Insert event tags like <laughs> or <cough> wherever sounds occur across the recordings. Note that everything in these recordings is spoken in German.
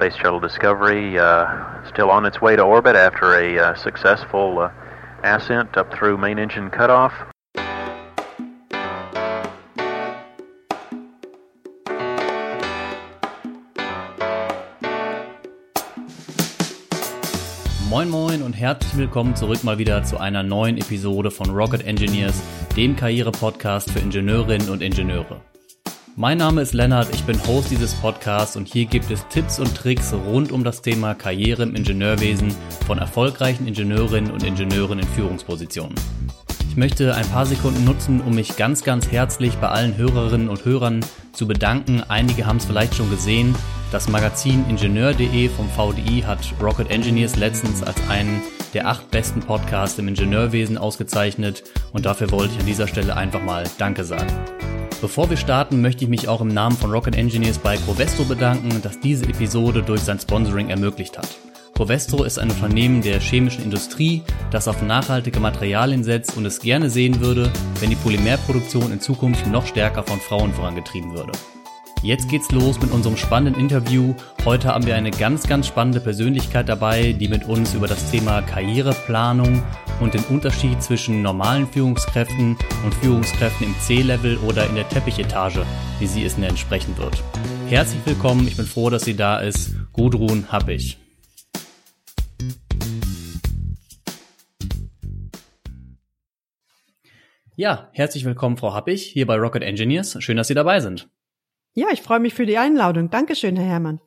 Space Shuttle Discovery uh, still on its way to orbit after a uh, successful uh, ascent up through main engine cutoff. Moin Moin und herzlich willkommen zurück mal wieder zu einer neuen Episode von Rocket Engineers, dem Karriere-Podcast für Ingenieurinnen und Ingenieure. Mein Name ist Lennart, ich bin Host dieses Podcasts und hier gibt es Tipps und Tricks rund um das Thema Karriere im Ingenieurwesen von erfolgreichen Ingenieurinnen und Ingenieuren in Führungspositionen. Ich möchte ein paar Sekunden nutzen, um mich ganz, ganz herzlich bei allen Hörerinnen und Hörern zu bedanken. Einige haben es vielleicht schon gesehen. Das Magazin Ingenieur.de vom VDI hat Rocket Engineers letztens als einen der acht besten Podcasts im Ingenieurwesen ausgezeichnet und dafür wollte ich an dieser Stelle einfach mal Danke sagen. Bevor wir starten, möchte ich mich auch im Namen von Rocket Engineers bei Covestro bedanken, das diese Episode durch sein Sponsoring ermöglicht hat. Covestro ist ein Unternehmen der chemischen Industrie, das auf nachhaltige Materialien setzt und es gerne sehen würde, wenn die Polymerproduktion in Zukunft noch stärker von Frauen vorangetrieben würde. Jetzt geht's los mit unserem spannenden Interview. Heute haben wir eine ganz, ganz spannende Persönlichkeit dabei, die mit uns über das Thema Karriereplanung und den Unterschied zwischen normalen Führungskräften und Führungskräften im C-Level oder in der Teppichetage, wie sie es nennt, sprechen wird. Herzlich willkommen, ich bin froh, dass sie da ist. Gudrun Happig. Ja, herzlich willkommen, Frau Happig, hier bei Rocket Engineers. Schön, dass Sie dabei sind. Ja, ich freue mich für die Einladung. Dankeschön, Herr Herrmann.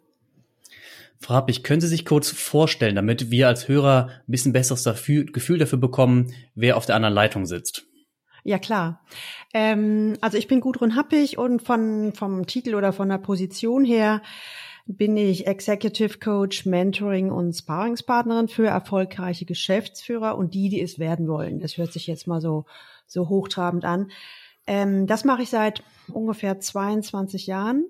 Frau Happig, können Sie sich kurz vorstellen, damit wir als Hörer ein bisschen besseres Gefühl dafür bekommen, wer auf der anderen Leitung sitzt? Ja, klar. Ähm, also ich bin Gudrun Happig und von, vom Titel oder von der Position her bin ich Executive Coach, Mentoring und Sparringspartnerin für erfolgreiche Geschäftsführer und die, die es werden wollen. Das hört sich jetzt mal so, so hochtrabend an. Ähm, das mache ich seit ungefähr 22 Jahren.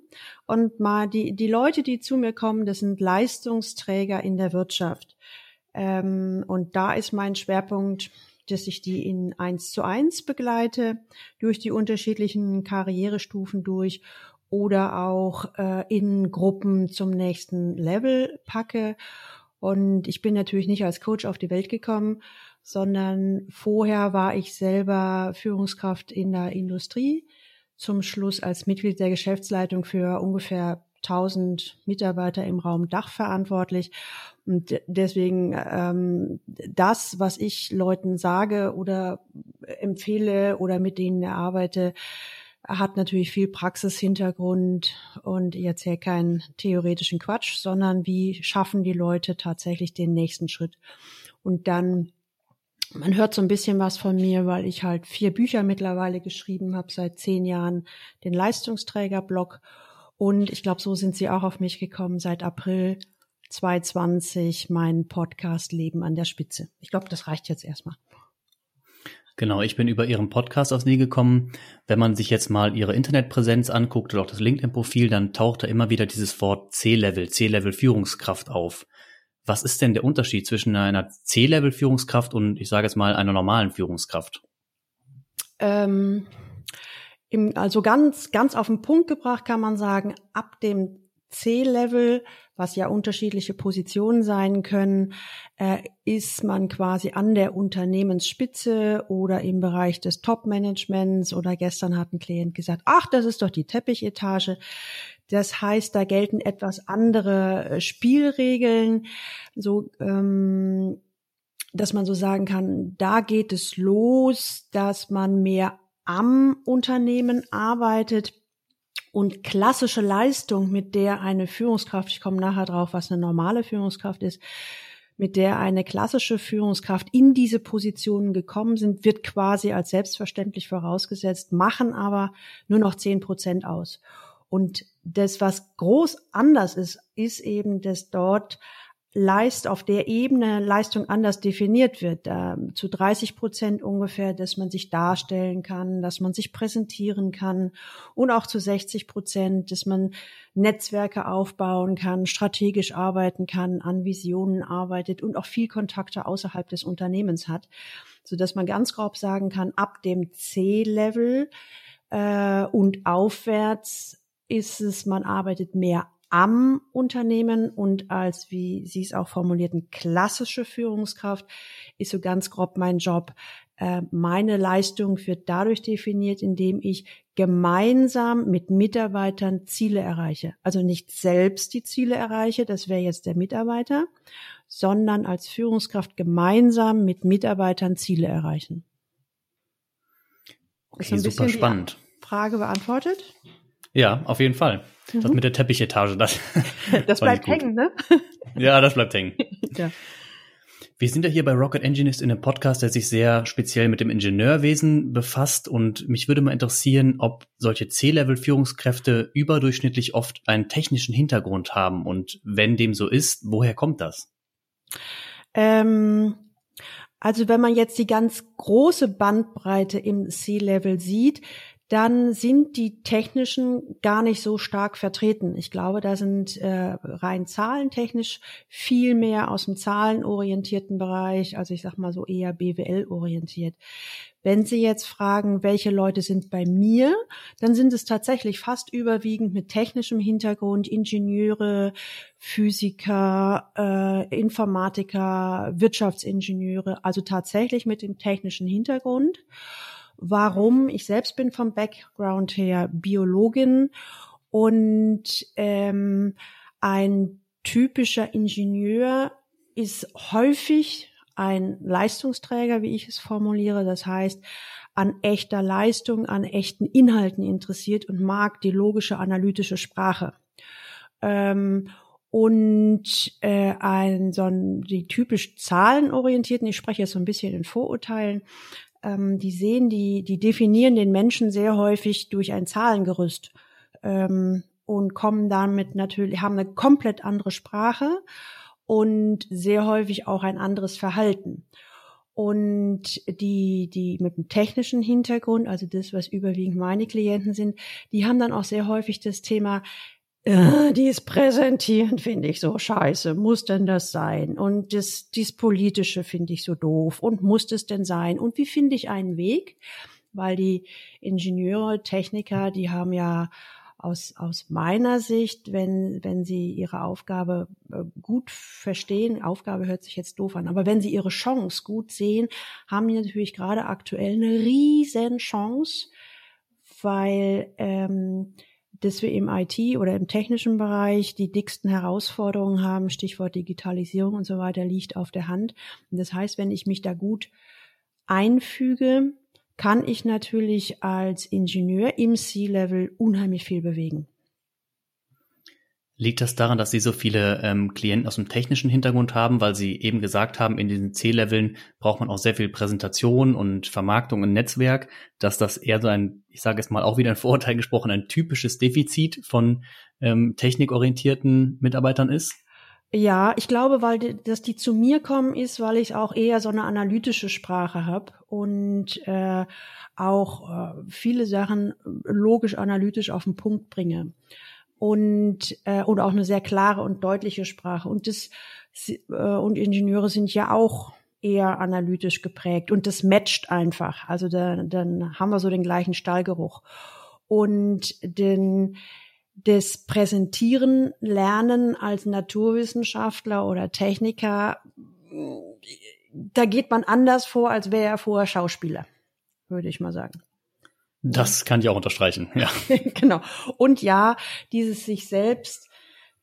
Und mal die, die Leute, die zu mir kommen, das sind Leistungsträger in der Wirtschaft. Ähm, und da ist mein Schwerpunkt, dass ich die in eins zu eins begleite, durch die unterschiedlichen Karrierestufen durch oder auch äh, in Gruppen zum nächsten Level packe. Und ich bin natürlich nicht als Coach auf die Welt gekommen, sondern vorher war ich selber Führungskraft in der Industrie, zum Schluss als Mitglied der Geschäftsleitung für ungefähr 1000 Mitarbeiter im Raum Dach verantwortlich. Und deswegen ähm, das, was ich Leuten sage oder empfehle oder mit denen erarbeite, hat natürlich viel Praxishintergrund und ich erzähle keinen theoretischen Quatsch, sondern wie schaffen die Leute tatsächlich den nächsten Schritt. Und dann man hört so ein bisschen was von mir, weil ich halt vier Bücher mittlerweile geschrieben habe, seit zehn Jahren den Leistungsträger-Blog. Und ich glaube, so sind sie auch auf mich gekommen seit April 2020, mein Podcast Leben an der Spitze. Ich glaube, das reicht jetzt erstmal. Genau, ich bin über Ihren Podcast auf Sie gekommen. Wenn man sich jetzt mal Ihre Internetpräsenz anguckt oder auch das LinkedIn-Profil, dann taucht da immer wieder dieses Wort C-Level, C-Level Führungskraft auf. Was ist denn der Unterschied zwischen einer C-Level-Führungskraft und ich sage jetzt mal einer normalen Führungskraft? Ähm, im, also ganz, ganz auf den Punkt gebracht kann man sagen, ab dem C-Level, was ja unterschiedliche Positionen sein können, äh, ist man quasi an der Unternehmensspitze oder im Bereich des Top-Managements oder gestern hat ein Klient gesagt, ach, das ist doch die Teppichetage. Das heißt, da gelten etwas andere äh, Spielregeln, so ähm, dass man so sagen kann, da geht es los, dass man mehr am Unternehmen arbeitet und klassische Leistung, mit der eine Führungskraft, ich komme nachher drauf, was eine normale Führungskraft ist, mit der eine klassische Führungskraft in diese Positionen gekommen sind, wird quasi als selbstverständlich vorausgesetzt, machen aber nur noch zehn Prozent aus. Und das, was groß anders ist, ist eben, dass dort Leist auf der Ebene Leistung anders definiert wird. Zu 30 Prozent ungefähr, dass man sich darstellen kann, dass man sich präsentieren kann und auch zu 60 Prozent, dass man Netzwerke aufbauen kann, strategisch arbeiten kann, an Visionen arbeitet und auch viel Kontakte außerhalb des Unternehmens hat, so dass man ganz grob sagen kann, ab dem C-Level äh, und aufwärts ist es, man arbeitet mehr am Unternehmen und als, wie Sie es auch formulierten, klassische Führungskraft ist so ganz grob mein Job. Äh, meine Leistung wird dadurch definiert, indem ich gemeinsam mit Mitarbeitern Ziele erreiche. Also nicht selbst die Ziele erreiche, das wäre jetzt der Mitarbeiter, sondern als Führungskraft gemeinsam mit Mitarbeitern Ziele erreichen. Okay, super spannend. Frage beantwortet? Ja, auf jeden Fall. Mhm. Das mit der Teppichetage, das. <laughs> das bleibt hängen, ne? <laughs> Ja, das bleibt hängen. <laughs> ja. Wir sind ja hier bei Rocket Engineers in einem Podcast, der sich sehr speziell mit dem Ingenieurwesen befasst und mich würde mal interessieren, ob solche C-Level-Führungskräfte überdurchschnittlich oft einen technischen Hintergrund haben und wenn dem so ist, woher kommt das? Ähm, also wenn man jetzt die ganz große Bandbreite im C-Level sieht, dann sind die technischen gar nicht so stark vertreten. Ich glaube, da sind äh, rein zahlentechnisch viel mehr aus dem zahlenorientierten Bereich, also ich sag mal so eher BWL orientiert. Wenn Sie jetzt fragen, welche Leute sind bei mir, dann sind es tatsächlich fast überwiegend mit technischem Hintergrund, Ingenieure, Physiker, äh, Informatiker, Wirtschaftsingenieure, also tatsächlich mit dem technischen Hintergrund. Warum? Ich selbst bin vom Background her Biologin und ähm, ein typischer Ingenieur ist häufig ein Leistungsträger, wie ich es formuliere. Das heißt, an echter Leistung, an echten Inhalten interessiert und mag die logische analytische Sprache. Ähm, und äh, ein so ein, die typisch zahlenorientierten, ich spreche jetzt so ein bisschen in Vorurteilen, ähm, die sehen, die, die definieren den Menschen sehr häufig durch ein Zahlengerüst ähm, und kommen damit natürlich, haben eine komplett andere Sprache und sehr häufig auch ein anderes Verhalten. Und die, die mit dem technischen Hintergrund, also das, was überwiegend meine Klienten sind, die haben dann auch sehr häufig das Thema, äh, dies Präsentieren finde ich so scheiße. Muss denn das sein? Und das, dies Politische finde ich so doof. Und muss das denn sein? Und wie finde ich einen Weg? Weil die Ingenieure, Techniker, die haben ja aus, aus meiner Sicht, wenn, wenn sie ihre Aufgabe äh, gut verstehen, Aufgabe hört sich jetzt doof an, aber wenn sie ihre Chance gut sehen, haben die natürlich gerade aktuell eine riesen Chance, weil ähm, dass wir im IT oder im technischen Bereich die dicksten Herausforderungen haben, Stichwort Digitalisierung und so weiter, liegt auf der Hand. Und das heißt, wenn ich mich da gut einfüge, kann ich natürlich als Ingenieur im C-Level unheimlich viel bewegen. Liegt das daran, dass Sie so viele ähm, Klienten aus dem technischen Hintergrund haben, weil Sie eben gesagt haben, in diesen C-Leveln braucht man auch sehr viel Präsentation und Vermarktung und Netzwerk, dass das eher so ein, ich sage jetzt mal auch wieder ein Vorurteil gesprochen, ein typisches Defizit von ähm, technikorientierten Mitarbeitern ist? Ja, ich glaube, weil dass die zu mir kommen, ist, weil ich auch eher so eine analytische Sprache habe und äh, auch äh, viele Sachen logisch analytisch auf den Punkt bringe und äh, und auch eine sehr klare und deutliche Sprache und das äh, und Ingenieure sind ja auch eher analytisch geprägt und das matcht einfach. Also da, dann haben wir so den gleichen Stallgeruch und den das Präsentieren lernen als Naturwissenschaftler oder Techniker, da geht man anders vor, als wäre er vorher Schauspieler, würde ich mal sagen. Das kann ich auch unterstreichen, ja. <laughs> genau. Und ja, dieses sich selbst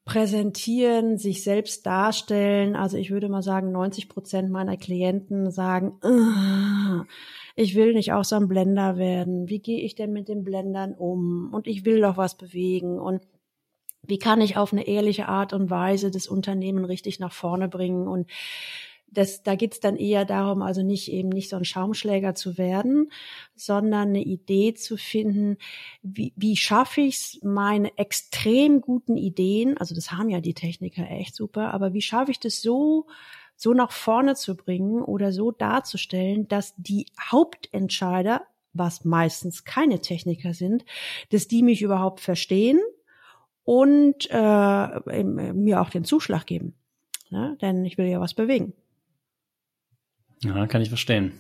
präsentieren, sich selbst darstellen. Also ich würde mal sagen, 90 Prozent meiner Klienten sagen, ich will nicht auch so ein Blender werden. Wie gehe ich denn mit den Blendern um? Und ich will doch was bewegen. Und wie kann ich auf eine ehrliche Art und Weise das Unternehmen richtig nach vorne bringen? Und das, da geht's dann eher darum, also nicht eben nicht so ein Schaumschläger zu werden, sondern eine Idee zu finden, wie, wie schaffe ich's, meine extrem guten Ideen, also das haben ja die Techniker echt super, aber wie schaffe ich das so, so nach vorne zu bringen oder so darzustellen, dass die Hauptentscheider, was meistens keine Techniker sind, dass die mich überhaupt verstehen und äh, mir auch den Zuschlag geben. Ja, denn ich will ja was bewegen. Ja, kann ich verstehen.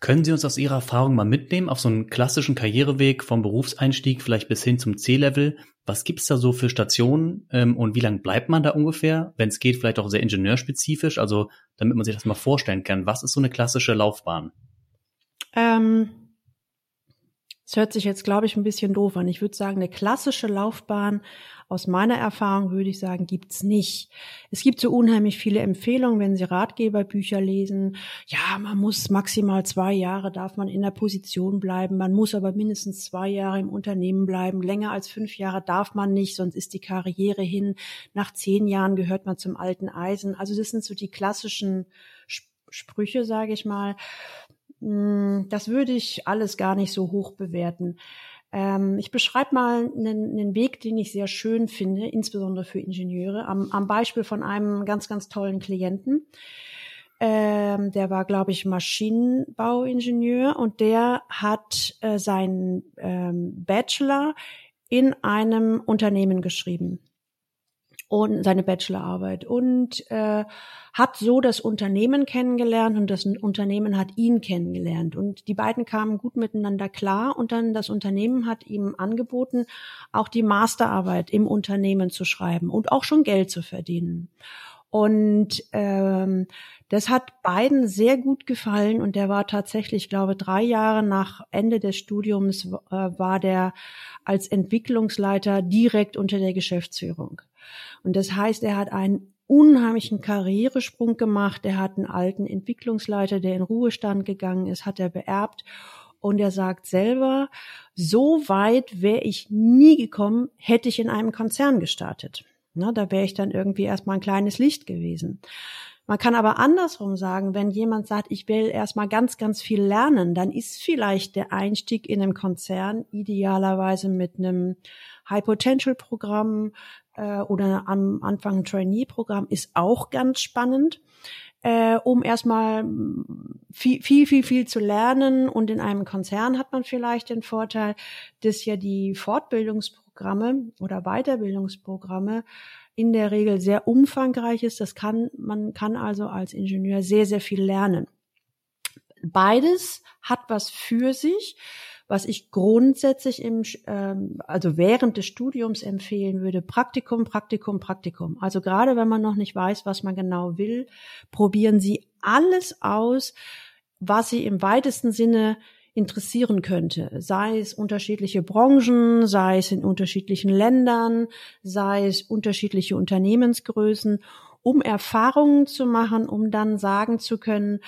Können Sie uns aus Ihrer Erfahrung mal mitnehmen auf so einen klassischen Karriereweg vom Berufseinstieg vielleicht bis hin zum C-Level? Was gibt's da so für Stationen ähm, und wie lange bleibt man da ungefähr? Wenn es geht, vielleicht auch sehr ingenieurspezifisch, also damit man sich das mal vorstellen kann. Was ist so eine klassische Laufbahn? Ähm, es hört sich jetzt, glaube ich, ein bisschen doof an. Ich würde sagen, eine klassische Laufbahn aus meiner Erfahrung würde ich sagen, gibt's nicht. Es gibt so unheimlich viele Empfehlungen, wenn Sie Ratgeberbücher lesen. Ja, man muss maximal zwei Jahre darf man in der Position bleiben. Man muss aber mindestens zwei Jahre im Unternehmen bleiben. Länger als fünf Jahre darf man nicht, sonst ist die Karriere hin. Nach zehn Jahren gehört man zum alten Eisen. Also das sind so die klassischen Sprüche, sage ich mal. Hm, das würde ich alles gar nicht so hoch bewerten. Ähm, ich beschreibe mal einen, einen, Weg, den ich sehr schön finde, insbesondere für Ingenieure, am, am Beispiel von einem ganz, ganz tollen Klienten. Ähm, der war, glaube ich, Maschinenbauingenieur und der hat äh, seinen ähm, Bachelor in einem Unternehmen geschrieben und seine Bachelorarbeit und äh, hat so das Unternehmen kennengelernt und das Unternehmen hat ihn kennengelernt und die beiden kamen gut miteinander klar und dann das Unternehmen hat ihm angeboten, auch die Masterarbeit im Unternehmen zu schreiben und auch schon Geld zu verdienen. Und ähm, das hat beiden sehr gut gefallen und der war tatsächlich, glaube drei Jahre nach Ende des Studiums äh, war der als Entwicklungsleiter direkt unter der Geschäftsführung. Und das heißt, er hat einen unheimlichen Karrieresprung gemacht. Er hat einen alten Entwicklungsleiter, der in Ruhestand gegangen ist, hat er beerbt. Und er sagt selber, so weit wäre ich nie gekommen, hätte ich in einem Konzern gestartet. Na, da wäre ich dann irgendwie erstmal ein kleines Licht gewesen. Man kann aber andersrum sagen, wenn jemand sagt, ich will erstmal ganz, ganz viel lernen, dann ist vielleicht der Einstieg in einem Konzern idealerweise mit einem High Potential Programm, äh, oder am Anfang ein Trainee-Programm ist auch ganz spannend, äh, um erstmal viel, viel, viel, viel zu lernen. Und in einem Konzern hat man vielleicht den Vorteil, dass ja die Fortbildungsprogramme oder Weiterbildungsprogramme in der Regel sehr umfangreich ist. Das kann, man kann also als Ingenieur sehr, sehr viel lernen. Beides hat was für sich. Was ich grundsätzlich im, ähm, also während des Studiums empfehlen würde, Praktikum, Praktikum, Praktikum. Also gerade wenn man noch nicht weiß, was man genau will, probieren Sie alles aus, was Sie im weitesten Sinne interessieren könnte, sei es unterschiedliche Branchen, sei es in unterschiedlichen Ländern, sei es unterschiedliche Unternehmensgrößen, um Erfahrungen zu machen, um dann sagen zu können,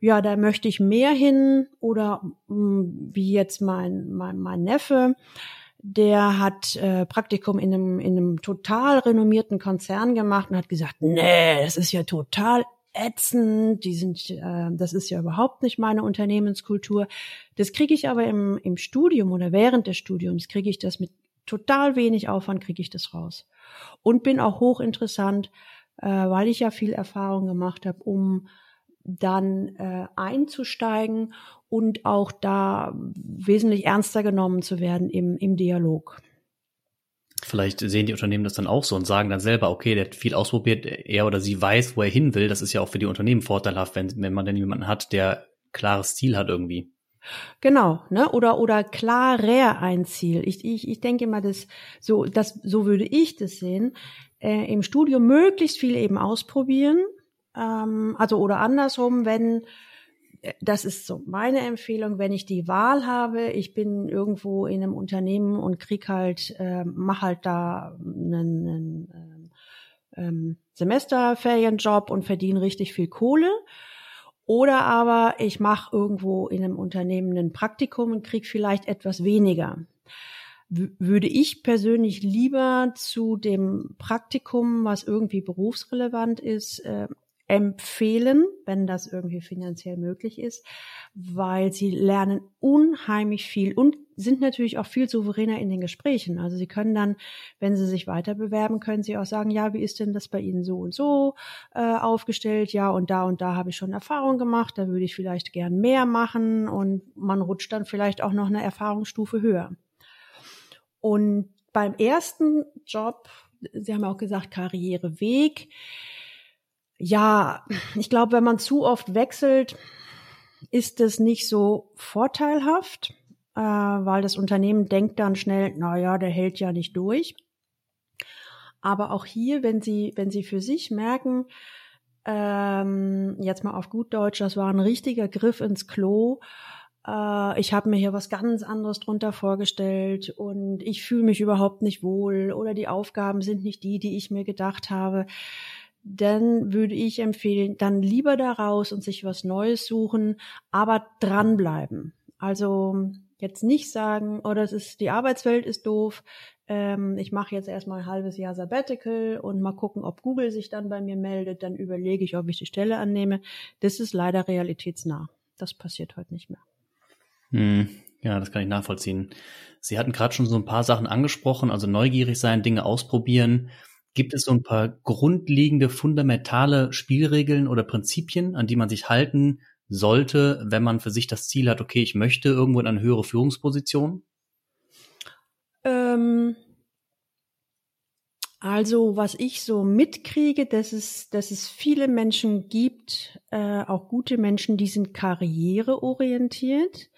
ja, da möchte ich mehr hin oder mh, hm, wie jetzt mein, mein, mein Neffe, der hat äh, Praktikum in einem, in einem total renommierten Konzern gemacht und hat gesagt, nee, das ist ja total ätzend, die sind, äh, das ist ja überhaupt nicht meine Unternehmenskultur. Das kriege ich aber im, im Studium oder während des Studiums kriege ich das mit total wenig Aufwand kriege ich das raus und bin auch hochinteressant, äh, weil ich ja viel Erfahrung gemacht habe, um dann äh, einzusteigen und auch da wesentlich ernster genommen zu werden im, im Dialog. Vielleicht sehen die Unternehmen das dann auch so und sagen dann selber, okay, der hat viel ausprobiert, er oder sie weiß, wo er hin will. Das ist ja auch für die Unternehmen vorteilhaft, wenn, wenn man denn jemanden hat, der klares Ziel hat irgendwie. Genau, ne? Oder oder klarer ein Ziel. Ich, ich, ich denke mal, das so das so würde ich das sehen. Äh, Im Studium möglichst viel eben ausprobieren, ähm, also oder andersrum, wenn das ist so meine Empfehlung, wenn ich die Wahl habe, ich bin irgendwo in einem Unternehmen und krieg halt, äh, mach halt da einen, einen ähm, ähm, Semesterferienjob und verdiene richtig viel Kohle. Oder aber ich mache irgendwo in einem Unternehmen ein Praktikum und krieg vielleicht etwas weniger. W würde ich persönlich lieber zu dem Praktikum, was irgendwie berufsrelevant ist, äh, empfehlen, wenn das irgendwie finanziell möglich ist, weil sie lernen unheimlich viel und sind natürlich auch viel souveräner in den Gesprächen. Also sie können dann, wenn sie sich weiter bewerben, können sie auch sagen, ja, wie ist denn das bei Ihnen so und so äh, aufgestellt? Ja, und da und da habe ich schon Erfahrung gemacht, da würde ich vielleicht gern mehr machen und man rutscht dann vielleicht auch noch eine Erfahrungsstufe höher. Und beim ersten Job, Sie haben auch gesagt, Karriereweg, ja, ich glaube, wenn man zu oft wechselt, ist es nicht so vorteilhaft, äh, weil das Unternehmen denkt dann schnell, na ja, der hält ja nicht durch. Aber auch hier, wenn Sie, wenn Sie für sich merken, ähm, jetzt mal auf gut Deutsch, das war ein richtiger Griff ins Klo. Äh, ich habe mir hier was ganz anderes drunter vorgestellt und ich fühle mich überhaupt nicht wohl oder die Aufgaben sind nicht die, die ich mir gedacht habe. Dann würde ich empfehlen, dann lieber da raus und sich was Neues suchen, aber dranbleiben. Also jetzt nicht sagen, oh, das ist die Arbeitswelt ist doof, ähm, ich mache jetzt erstmal ein halbes Jahr Sabbatical und mal gucken, ob Google sich dann bei mir meldet, dann überlege ich, ob ich die Stelle annehme. Das ist leider realitätsnah. Das passiert heute nicht mehr. Hm, ja, das kann ich nachvollziehen. Sie hatten gerade schon so ein paar Sachen angesprochen, also neugierig sein, Dinge ausprobieren. Gibt es so ein paar grundlegende, fundamentale Spielregeln oder Prinzipien, an die man sich halten sollte, wenn man für sich das Ziel hat, okay, ich möchte irgendwo in eine höhere Führungsposition? Ähm, also was ich so mitkriege, dass es, dass es viele Menschen gibt, äh, auch gute Menschen, die sind karriereorientiert.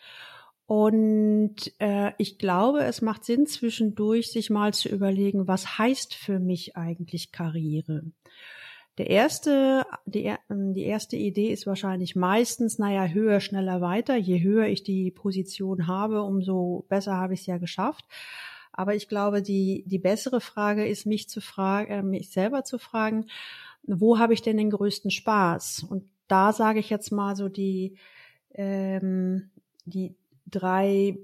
Und äh, ich glaube, es macht Sinn, zwischendurch sich mal zu überlegen, was heißt für mich eigentlich Karriere? Der erste, die, ähm, die erste Idee ist wahrscheinlich meistens, naja, höher, schneller, weiter. Je höher ich die Position habe, umso besser habe ich es ja geschafft. Aber ich glaube, die, die bessere Frage ist, mich zu fragen, äh, mich selber zu fragen, wo habe ich denn den größten Spaß? Und da sage ich jetzt mal so die, ähm, die drei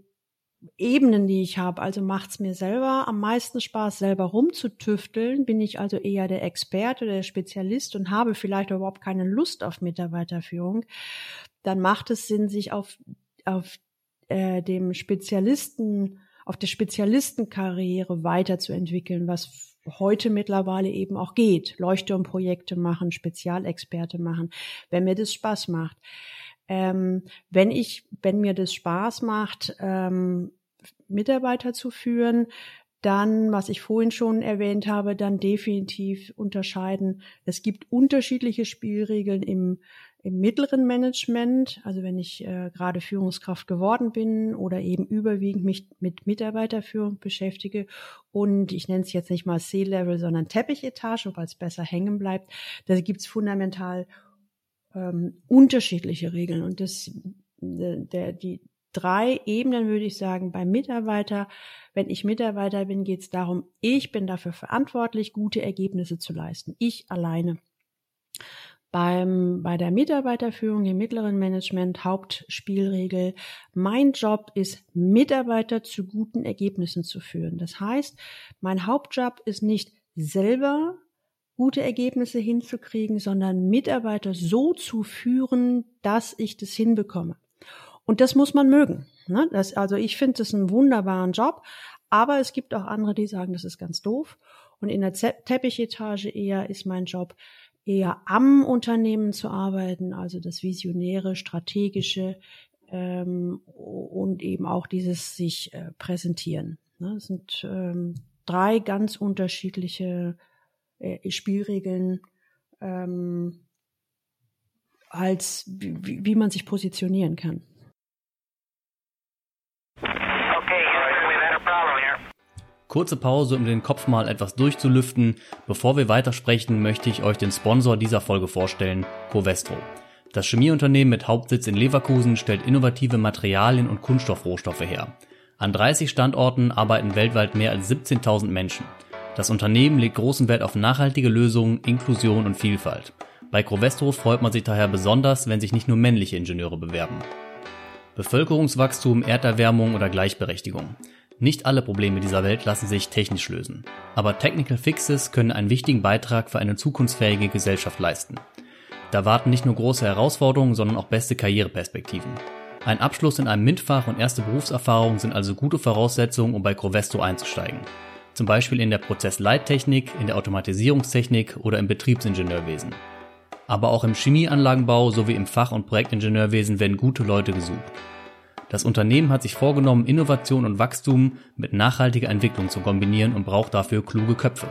Ebenen, die ich habe. Also macht es mir selber am meisten Spaß, selber rumzutüfteln. Bin ich also eher der Experte, der Spezialist und habe vielleicht überhaupt keine Lust auf Mitarbeiterführung. Dann macht es Sinn, sich auf, auf äh, dem Spezialisten auf der Spezialistenkarriere weiterzuentwickeln, was heute mittlerweile eben auch geht. Leuchtturmprojekte machen, Spezialexperte machen, wenn mir das Spaß macht. Ähm, wenn ich, wenn mir das Spaß macht, ähm, Mitarbeiter zu führen, dann, was ich vorhin schon erwähnt habe, dann definitiv unterscheiden. Es gibt unterschiedliche Spielregeln im im mittleren Management, also wenn ich äh, gerade Führungskraft geworden bin oder eben überwiegend mich mit Mitarbeiterführung beschäftige und ich nenne es jetzt nicht mal C-Level, sondern Teppichetage, weil es besser hängen bleibt, da gibt es fundamental ähm, unterschiedliche Regeln und das äh, der die drei Ebenen würde ich sagen beim Mitarbeiter. Wenn ich Mitarbeiter bin, geht es darum, ich bin dafür verantwortlich, gute Ergebnisse zu leisten. Ich alleine beim, bei der Mitarbeiterführung im mittleren Management Hauptspielregel. Mein Job ist, Mitarbeiter zu guten Ergebnissen zu führen. Das heißt, mein Hauptjob ist nicht selber gute Ergebnisse hinzukriegen, sondern Mitarbeiter so zu führen, dass ich das hinbekomme. Und das muss man mögen. Ne? Das, also ich finde das einen wunderbaren Job, aber es gibt auch andere, die sagen, das ist ganz doof. Und in der Teppichetage eher ist mein Job, eher am Unternehmen zu arbeiten, also das Visionäre, Strategische ähm, und eben auch dieses sich äh, präsentieren. Ne? Das sind ähm, drei ganz unterschiedliche äh, Spielregeln, ähm, als wie, wie man sich positionieren kann. Kurze Pause, um den Kopf mal etwas durchzulüften. Bevor wir weitersprechen, möchte ich euch den Sponsor dieser Folge vorstellen, Covestro. Das Chemieunternehmen mit Hauptsitz in Leverkusen stellt innovative Materialien und Kunststoffrohstoffe her. An 30 Standorten arbeiten weltweit mehr als 17.000 Menschen. Das Unternehmen legt großen Wert auf nachhaltige Lösungen, Inklusion und Vielfalt. Bei Covestro freut man sich daher besonders, wenn sich nicht nur männliche Ingenieure bewerben. Bevölkerungswachstum, Erderwärmung oder Gleichberechtigung. Nicht alle Probleme dieser Welt lassen sich technisch lösen, aber Technical Fixes können einen wichtigen Beitrag für eine zukunftsfähige Gesellschaft leisten. Da warten nicht nur große Herausforderungen, sondern auch beste Karriereperspektiven. Ein Abschluss in einem MINT-Fach und erste Berufserfahrung sind also gute Voraussetzungen, um bei Crovesto einzusteigen. Zum Beispiel in der Prozessleittechnik, in der Automatisierungstechnik oder im Betriebsingenieurwesen. Aber auch im Chemieanlagenbau sowie im Fach- und Projektingenieurwesen werden gute Leute gesucht. Das Unternehmen hat sich vorgenommen, Innovation und Wachstum mit nachhaltiger Entwicklung zu kombinieren und braucht dafür kluge Köpfe.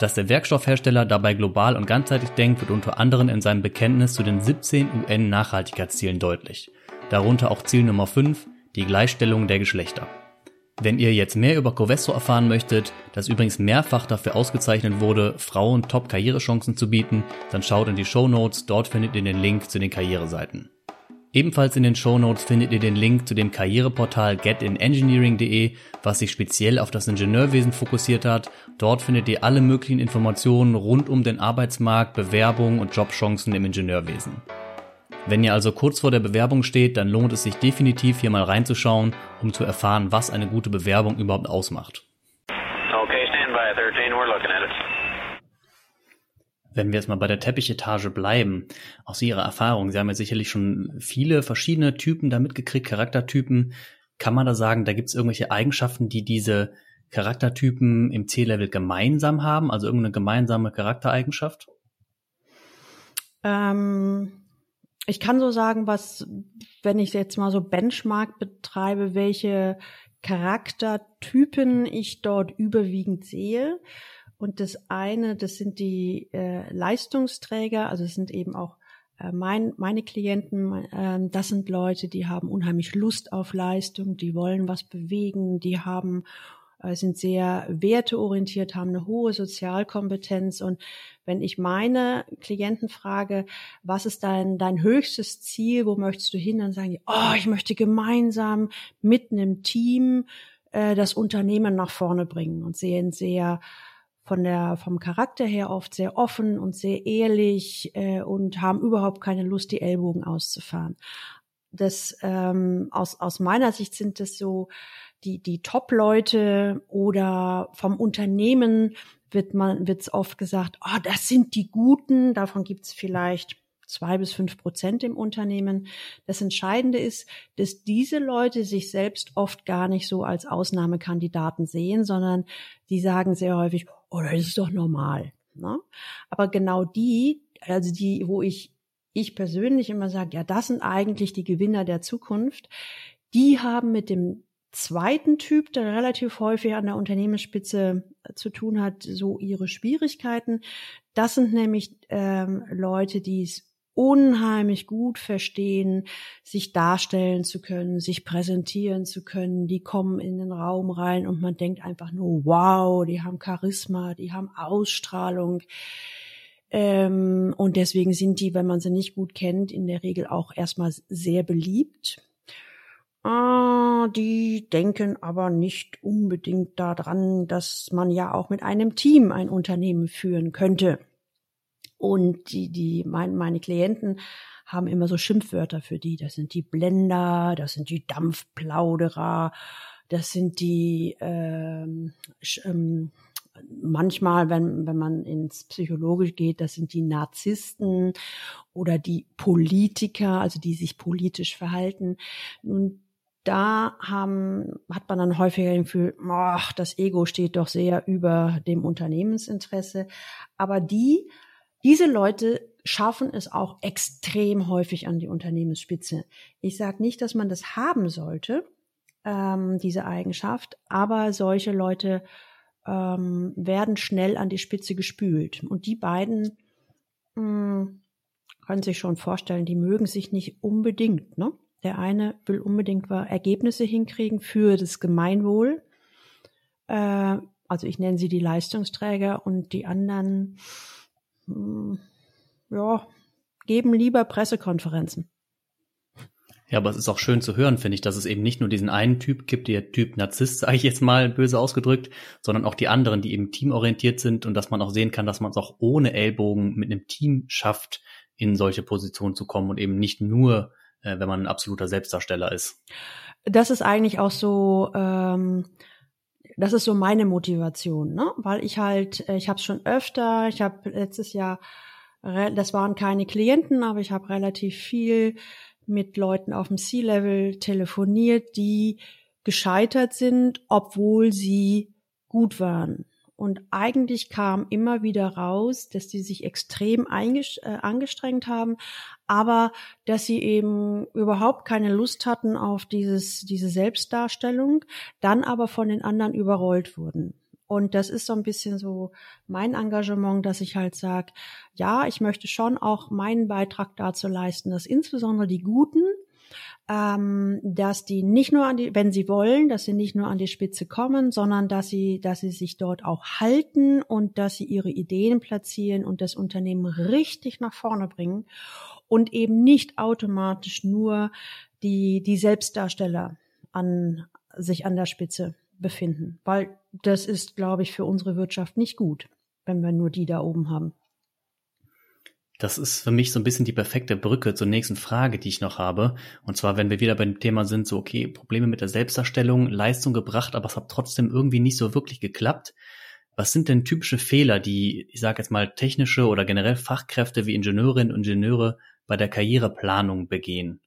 Dass der Werkstoffhersteller dabei global und ganzheitlich denkt, wird unter anderem in seinem Bekenntnis zu den 17 UN-Nachhaltigkeitszielen deutlich. Darunter auch Ziel Nummer 5, die Gleichstellung der Geschlechter. Wenn ihr jetzt mehr über Covestro erfahren möchtet, das übrigens mehrfach dafür ausgezeichnet wurde, Frauen Top-Karrierechancen zu bieten, dann schaut in die Show Notes, dort findet ihr den Link zu den Karriereseiten. Ebenfalls in den Show Notes findet ihr den Link zu dem Karriereportal getinengineering.de, was sich speziell auf das Ingenieurwesen fokussiert hat. Dort findet ihr alle möglichen Informationen rund um den Arbeitsmarkt, Bewerbungen und Jobchancen im Ingenieurwesen. Wenn ihr also kurz vor der Bewerbung steht, dann lohnt es sich definitiv hier mal reinzuschauen, um zu erfahren, was eine gute Bewerbung überhaupt ausmacht. Okay, stand by 13, we're looking at it. Wenn wir jetzt mal bei der Teppichetage bleiben, aus Ihrer Erfahrung, Sie haben ja sicherlich schon viele verschiedene Typen da mitgekriegt, Charaktertypen. Kann man da sagen, da gibt es irgendwelche Eigenschaften, die diese Charaktertypen im C-Level gemeinsam haben, also irgendeine gemeinsame Charaktereigenschaft? Ähm, ich kann so sagen, was, wenn ich jetzt mal so Benchmark betreibe, welche Charaktertypen ich dort überwiegend sehe. Und das eine, das sind die äh, Leistungsträger, also es sind eben auch äh, mein, meine Klienten, äh, das sind Leute, die haben unheimlich Lust auf Leistung, die wollen was bewegen, die haben sind sehr werteorientiert, haben eine hohe Sozialkompetenz. Und wenn ich meine Klienten frage, was ist dein, dein höchstes Ziel, wo möchtest du hin, dann sagen die, oh, ich möchte gemeinsam mit einem Team äh, das Unternehmen nach vorne bringen und sehen sehr von der vom Charakter her oft sehr offen und sehr ehrlich äh, und haben überhaupt keine Lust, die Ellbogen auszufahren. Das ähm, aus aus meiner Sicht sind das so die die Top-Leute oder vom Unternehmen wird man wird's oft gesagt, oh, das sind die Guten. Davon gibt's vielleicht zwei bis fünf Prozent im Unternehmen. Das Entscheidende ist, dass diese Leute sich selbst oft gar nicht so als Ausnahmekandidaten sehen, sondern die sagen sehr häufig, oh, das ist doch normal. Ne? Aber genau die, also die, wo ich ich persönlich immer sage, ja, das sind eigentlich die Gewinner der Zukunft, die haben mit dem zweiten Typ, der relativ häufig an der Unternehmensspitze zu tun hat, so ihre Schwierigkeiten. Das sind nämlich ähm, Leute, die es unheimlich gut verstehen, sich darstellen zu können, sich präsentieren zu können. Die kommen in den Raum rein und man denkt einfach nur, wow, die haben Charisma, die haben Ausstrahlung. Ähm, und deswegen sind die, wenn man sie nicht gut kennt, in der Regel auch erstmal sehr beliebt. Ah, die denken aber nicht unbedingt daran, dass man ja auch mit einem Team ein Unternehmen führen könnte. Und die, die, mein, meine Klienten haben immer so Schimpfwörter für die. Das sind die Blender, das sind die Dampfplauderer, das sind die ähm, ähm, manchmal, wenn, wenn man ins Psychologisch geht, das sind die Narzissten oder die Politiker, also die sich politisch verhalten. Nun, da haben, hat man dann häufiger den Gefühl, ach, das Ego steht doch sehr über dem Unternehmensinteresse. Aber die diese Leute schaffen es auch extrem häufig an die Unternehmensspitze. Ich sage nicht, dass man das haben sollte, ähm, diese Eigenschaft, aber solche Leute ähm, werden schnell an die Spitze gespült. Und die beiden mh, hm, können sich schon vorstellen, die mögen sich nicht unbedingt. Ne? Der eine will unbedingt Ergebnisse hinkriegen für das Gemeinwohl. Äh, also ich nenne sie die Leistungsträger und die anderen hm, ja, geben lieber Pressekonferenzen. Ja, aber es ist auch schön zu hören, finde ich, dass es eben nicht nur diesen einen Typ gibt, der Typ Narzisst, sage ich jetzt mal böse ausgedrückt, sondern auch die anderen, die eben teamorientiert sind und dass man auch sehen kann, dass man es auch ohne Ellbogen mit einem Team schafft, in solche Positionen zu kommen und eben nicht nur, äh, wenn man ein absoluter Selbstdarsteller ist. Das ist eigentlich auch so ähm, das ist so meine Motivation, ne? Weil ich halt, äh, ich habe es schon öfter, ich habe letztes Jahr, das waren keine Klienten, aber ich habe relativ viel mit Leuten auf dem C-Level telefoniert, die gescheitert sind, obwohl sie gut waren. Und eigentlich kam immer wieder raus, dass die sich extrem äh, angestrengt haben, aber dass sie eben überhaupt keine Lust hatten auf dieses, diese Selbstdarstellung, dann aber von den anderen überrollt wurden. Und das ist so ein bisschen so mein Engagement, dass ich halt sage, ja, ich möchte schon auch meinen Beitrag dazu leisten, dass insbesondere die Guten, ähm, dass die nicht nur an die, wenn sie wollen, dass sie nicht nur an die Spitze kommen, sondern dass sie, dass sie sich dort auch halten und dass sie ihre Ideen platzieren und das Unternehmen richtig nach vorne bringen und eben nicht automatisch nur die, die Selbstdarsteller an, sich an der Spitze befinden, weil das ist, glaube ich, für unsere Wirtschaft nicht gut, wenn wir nur die da oben haben. Das ist für mich so ein bisschen die perfekte Brücke zur nächsten Frage, die ich noch habe. Und zwar, wenn wir wieder beim Thema sind, so, okay, Probleme mit der Selbstdarstellung, Leistung gebracht, aber es hat trotzdem irgendwie nicht so wirklich geklappt. Was sind denn typische Fehler, die, ich sage jetzt mal, technische oder generell Fachkräfte wie Ingenieurinnen und Ingenieure bei der Karriereplanung begehen?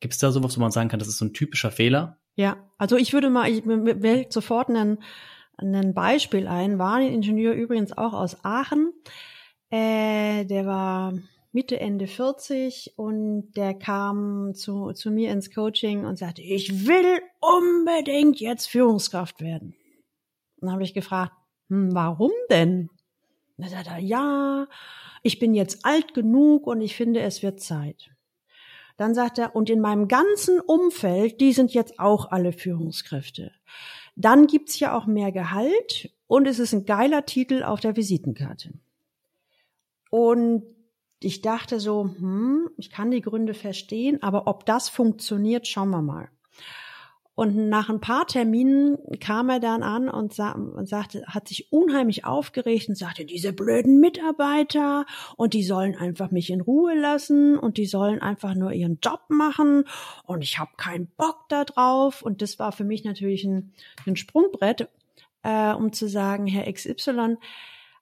Gibt es da sowas, wo man sagen kann, das ist so ein typischer Fehler? Ja, also ich würde mal, ich wähle sofort einen, einen Beispiel ein. War ein Ingenieur übrigens auch aus Aachen. Äh, der war Mitte, Ende 40 und der kam zu, zu mir ins Coaching und sagte, ich will unbedingt jetzt Führungskraft werden. Und dann habe ich gefragt, hm, warum denn? Dann sagt er, ja, ich bin jetzt alt genug und ich finde, es wird Zeit. Dann sagt er, und in meinem ganzen Umfeld, die sind jetzt auch alle Führungskräfte. Dann gibt's ja auch mehr Gehalt und es ist ein geiler Titel auf der Visitenkarte. Und ich dachte so, hm, ich kann die Gründe verstehen, aber ob das funktioniert, schauen wir mal. Und nach ein paar Terminen kam er dann an und, sa und sagte, hat sich unheimlich aufgeregt und sagte, diese blöden Mitarbeiter und die sollen einfach mich in Ruhe lassen und die sollen einfach nur ihren Job machen und ich habe keinen Bock da drauf. Und das war für mich natürlich ein, ein Sprungbrett, äh, um zu sagen, Herr XY,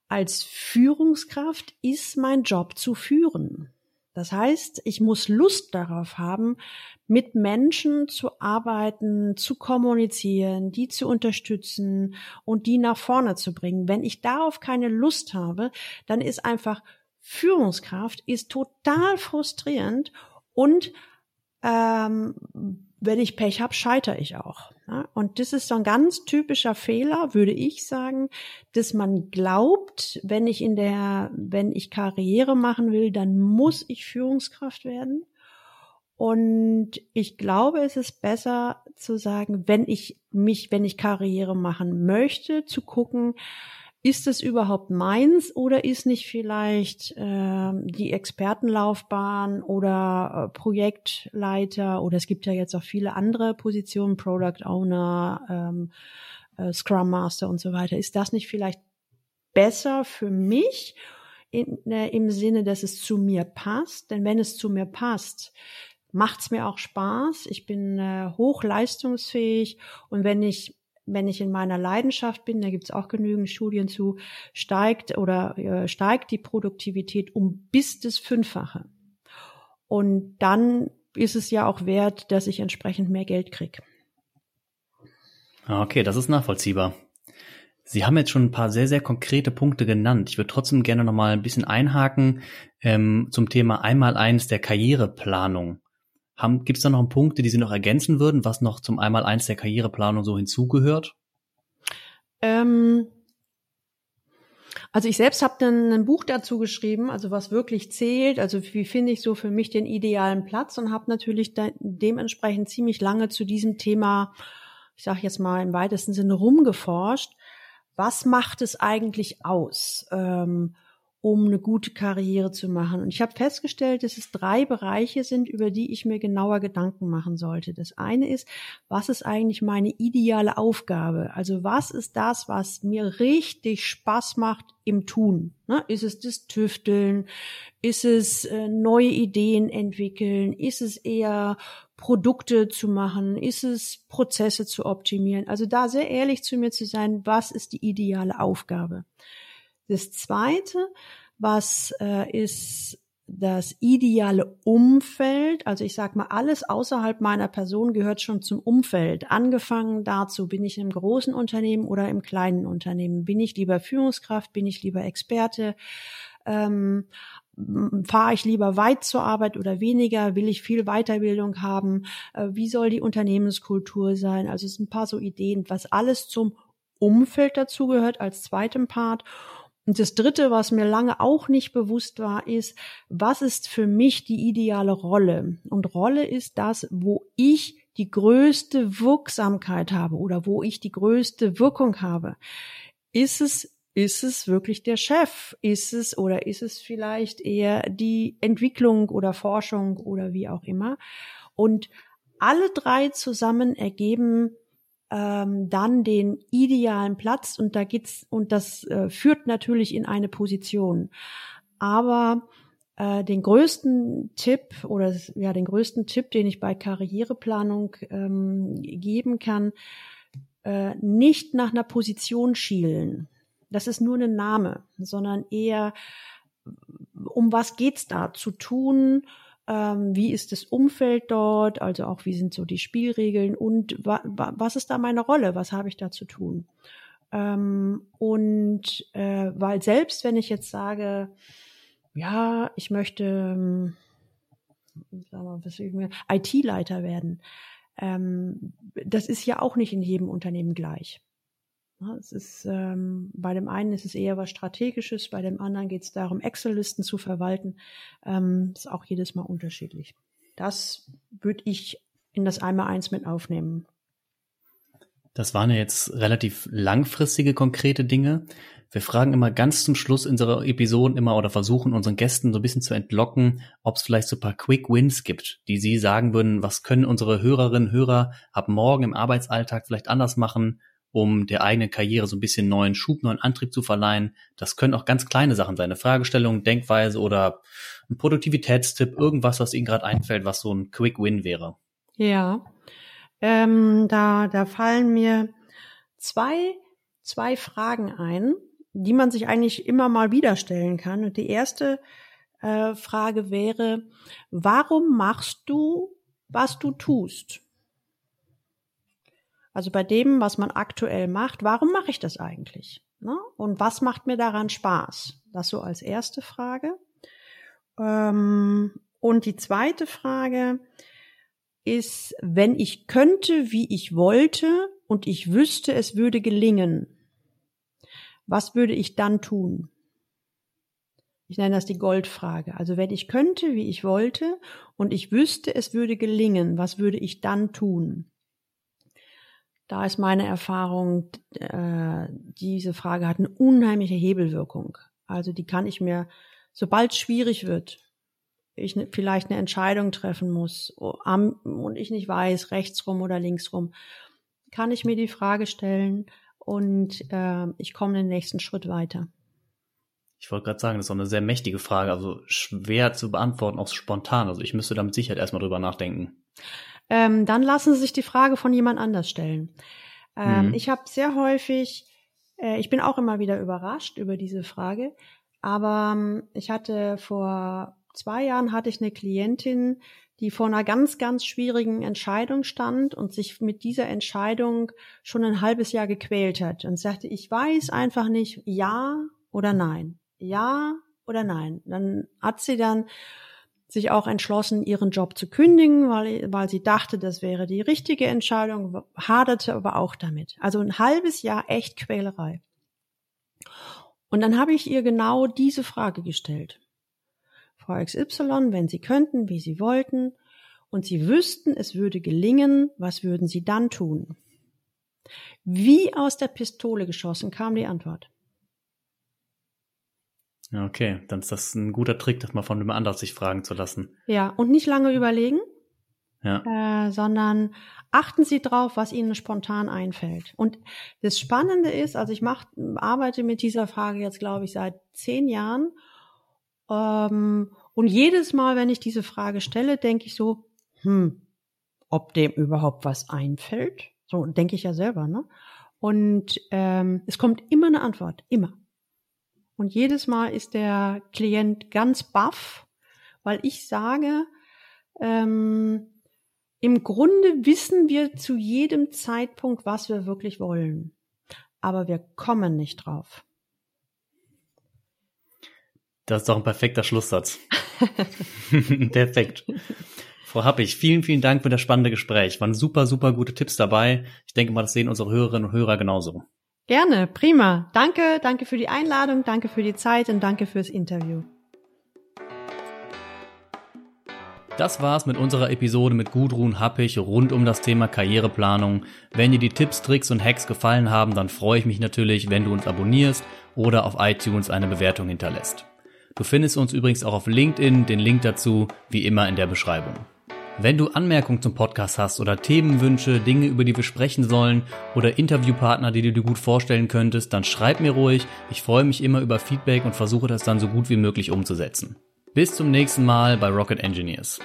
als Führungskraft ist mein Job zu führen. Das heißt, ich muss Lust darauf haben, mit Menschen zu arbeiten, zu kommunizieren, die zu unterstützen und die nach vorne zu bringen. Wenn ich darauf keine Lust habe, dann ist einfach Führungskraft ist total frustrierend und ähm, wenn ich Pech habe, scheitere ich auch. Ja, und das ist so ein ganz typischer Fehler, würde ich sagen, dass man glaubt, wenn ich in der, wenn ich Karriere machen will, dann muss ich Führungskraft werden. Und ich glaube, es ist besser zu sagen, wenn ich mich, wenn ich Karriere machen möchte, zu gucken, ist es überhaupt meins oder ist nicht vielleicht äh, die Expertenlaufbahn oder äh, Projektleiter oder es gibt ja jetzt auch viele andere Positionen, Product Owner, ähm, äh, Scrum Master und so weiter. Ist das nicht vielleicht besser für mich in, äh, im Sinne, dass es zu mir passt? Denn wenn es zu mir passt, macht's mir auch Spaß. Ich bin äh, hochleistungsfähig und wenn ich wenn ich in meiner Leidenschaft bin, da gibt es auch genügend Studien zu, steigt oder äh, steigt die Produktivität um bis das Fünffache. Und dann ist es ja auch wert, dass ich entsprechend mehr Geld kriege. Ah, okay, das ist nachvollziehbar. Sie haben jetzt schon ein paar sehr, sehr konkrete Punkte genannt. Ich würde trotzdem gerne noch mal ein bisschen einhaken ähm, zum Thema einmal eins der Karriereplanung. Gibt es da noch Punkte, die Sie noch ergänzen würden, was noch zum Einmaleins der Karriereplanung so hinzugehört? Ähm, also ich selbst habe ein Buch dazu geschrieben, also was wirklich zählt, also wie finde ich so für mich den idealen Platz und habe natürlich de dementsprechend ziemlich lange zu diesem Thema, ich sage jetzt mal im weitesten Sinne rumgeforscht. Was macht es eigentlich aus? Ähm, um eine gute Karriere zu machen. Und ich habe festgestellt, dass es drei Bereiche sind, über die ich mir genauer Gedanken machen sollte. Das eine ist, was ist eigentlich meine ideale Aufgabe? Also was ist das, was mir richtig Spaß macht im Tun? Ne? Ist es das Tüfteln? Ist es äh, neue Ideen entwickeln? Ist es eher Produkte zu machen? Ist es Prozesse zu optimieren? Also da sehr ehrlich zu mir zu sein, was ist die ideale Aufgabe? Das Zweite, was äh, ist das ideale Umfeld, also ich sag mal, alles außerhalb meiner Person gehört schon zum Umfeld. Angefangen dazu, bin ich einem großen Unternehmen oder im kleinen Unternehmen? Bin ich lieber Führungskraft? Bin ich lieber Experte? Ähm, fahre ich lieber weit zur Arbeit oder weniger? Will ich viel Weiterbildung haben? Äh, wie soll die Unternehmenskultur sein? Also es sind ein paar so Ideen, was alles zum Umfeld dazugehört als zweitem Part. Und das Dritte, was mir lange auch nicht bewusst war, ist, was ist für mich die ideale Rolle? Und Rolle ist das, wo ich die größte Wirksamkeit habe oder wo ich die größte Wirkung habe. Ist es ist es wirklich der Chef? Ist es oder ist es vielleicht eher die Entwicklung oder Forschung oder wie auch immer? Und alle drei zusammen ergeben ähm, dann den idealen Platz und da geht's und das äh, führt natürlich in eine Position. Aber äh, den größten Tipp oder ja den größten Tipp, den ich bei Karriereplanung ähm, geben kann, äh, nicht nach einer Position schielen. Das ist nur ein Name, sondern eher um was geht's da zu tun? Ähm, wie ist das Umfeld dort, also auch wie sind so die Spielregeln und wa wa was ist da meine Rolle, was habe ich da zu tun. Ähm, und äh, weil selbst wenn ich jetzt sage, ja, ich möchte ähm, IT-Leiter werden, ähm, das ist ja auch nicht in jedem Unternehmen gleich. Es ist, ähm, bei dem einen ist es eher was Strategisches, bei dem anderen geht es darum, Excel-Listen zu verwalten. Ähm, ist auch jedes Mal unterschiedlich. Das würde ich in das Einmal-Eins mit aufnehmen. Das waren ja jetzt relativ langfristige, konkrete Dinge. Wir fragen immer ganz zum Schluss unserer Episoden immer oder versuchen unseren Gästen so ein bisschen zu entlocken, ob es vielleicht so ein paar Quick Wins gibt, die sie sagen würden, was können unsere Hörerinnen, Hörer ab morgen im Arbeitsalltag vielleicht anders machen, um der eigenen Karriere so ein bisschen neuen Schub, neuen Antrieb zu verleihen. Das können auch ganz kleine Sachen sein, eine Fragestellung, Denkweise oder ein Produktivitätstipp, irgendwas, was Ihnen gerade einfällt, was so ein Quick Win wäre. Ja, ähm, da, da fallen mir zwei, zwei Fragen ein, die man sich eigentlich immer mal wieder stellen kann. Und die erste äh, Frage wäre, warum machst du, was du tust? Also bei dem, was man aktuell macht, warum mache ich das eigentlich? Ne? Und was macht mir daran Spaß? Das so als erste Frage. Ähm, und die zweite Frage ist, wenn ich könnte, wie ich wollte und ich wüsste, es würde gelingen, was würde ich dann tun? Ich nenne das die Goldfrage. Also wenn ich könnte, wie ich wollte und ich wüsste, es würde gelingen, was würde ich dann tun? Da ist meine Erfahrung, äh, diese Frage hat eine unheimliche Hebelwirkung. Also die kann ich mir, sobald es schwierig wird, ich ne, vielleicht eine Entscheidung treffen muss und ich nicht weiß, rechts rum oder links rum, kann ich mir die Frage stellen und äh, ich komme den nächsten Schritt weiter. Ich wollte gerade sagen, das ist auch eine sehr mächtige Frage, also schwer zu beantworten, auch spontan. Also ich müsste da mit Sicherheit erstmal drüber nachdenken ähm, dann lassen Sie sich die Frage von jemand anders stellen. Ähm, mhm. Ich habe sehr häufig, äh, ich bin auch immer wieder überrascht über diese Frage, aber ähm, ich hatte vor zwei Jahren hatte ich eine Klientin, die vor einer ganz, ganz schwierigen Entscheidung stand und sich mit dieser Entscheidung schon ein halbes Jahr gequält hat und sagte, ich weiß einfach nicht, ja oder nein, ja oder nein. Dann hat sie dann sich auch entschlossen, ihren Job zu kündigen, weil, weil sie dachte, das wäre die richtige Entscheidung, haderte aber auch damit. Also ein halbes Jahr echt Quälerei. Und dann habe ich ihr genau diese Frage gestellt. Frau XY, wenn Sie könnten, wie Sie wollten, und Sie wüssten, es würde gelingen, was würden Sie dann tun? Wie aus der Pistole geschossen kam die Antwort. Okay, dann ist das ein guter Trick, das mal von jemand anders sich fragen zu lassen. Ja, und nicht lange überlegen, ja. äh, sondern achten Sie drauf, was Ihnen spontan einfällt. Und das Spannende ist, also ich mach, arbeite mit dieser Frage jetzt, glaube ich, seit zehn Jahren. Ähm, und jedes Mal, wenn ich diese Frage stelle, denke ich so, hm, ob dem überhaupt was einfällt. So denke ich ja selber, ne? Und ähm, es kommt immer eine Antwort, immer. Und jedes Mal ist der Klient ganz baff, weil ich sage, ähm, im Grunde wissen wir zu jedem Zeitpunkt, was wir wirklich wollen. Aber wir kommen nicht drauf. Das ist doch ein perfekter Schlusssatz. <laughs> Perfekt. Frau Happig, vielen, vielen Dank für das spannende Gespräch. Waren super, super gute Tipps dabei. Ich denke mal, das sehen unsere Hörerinnen und Hörer genauso. Gerne, prima. Danke, danke für die Einladung, danke für die Zeit und danke fürs Interview. Das war's mit unserer Episode mit Gudrun Happig rund um das Thema Karriereplanung. Wenn dir die Tipps, Tricks und Hacks gefallen haben, dann freue ich mich natürlich, wenn du uns abonnierst oder auf iTunes eine Bewertung hinterlässt. Du findest uns übrigens auch auf LinkedIn, den Link dazu wie immer in der Beschreibung. Wenn du Anmerkungen zum Podcast hast oder Themenwünsche, Dinge, über die wir sprechen sollen oder Interviewpartner, die du dir gut vorstellen könntest, dann schreib mir ruhig. Ich freue mich immer über Feedback und versuche das dann so gut wie möglich umzusetzen. Bis zum nächsten Mal bei Rocket Engineers.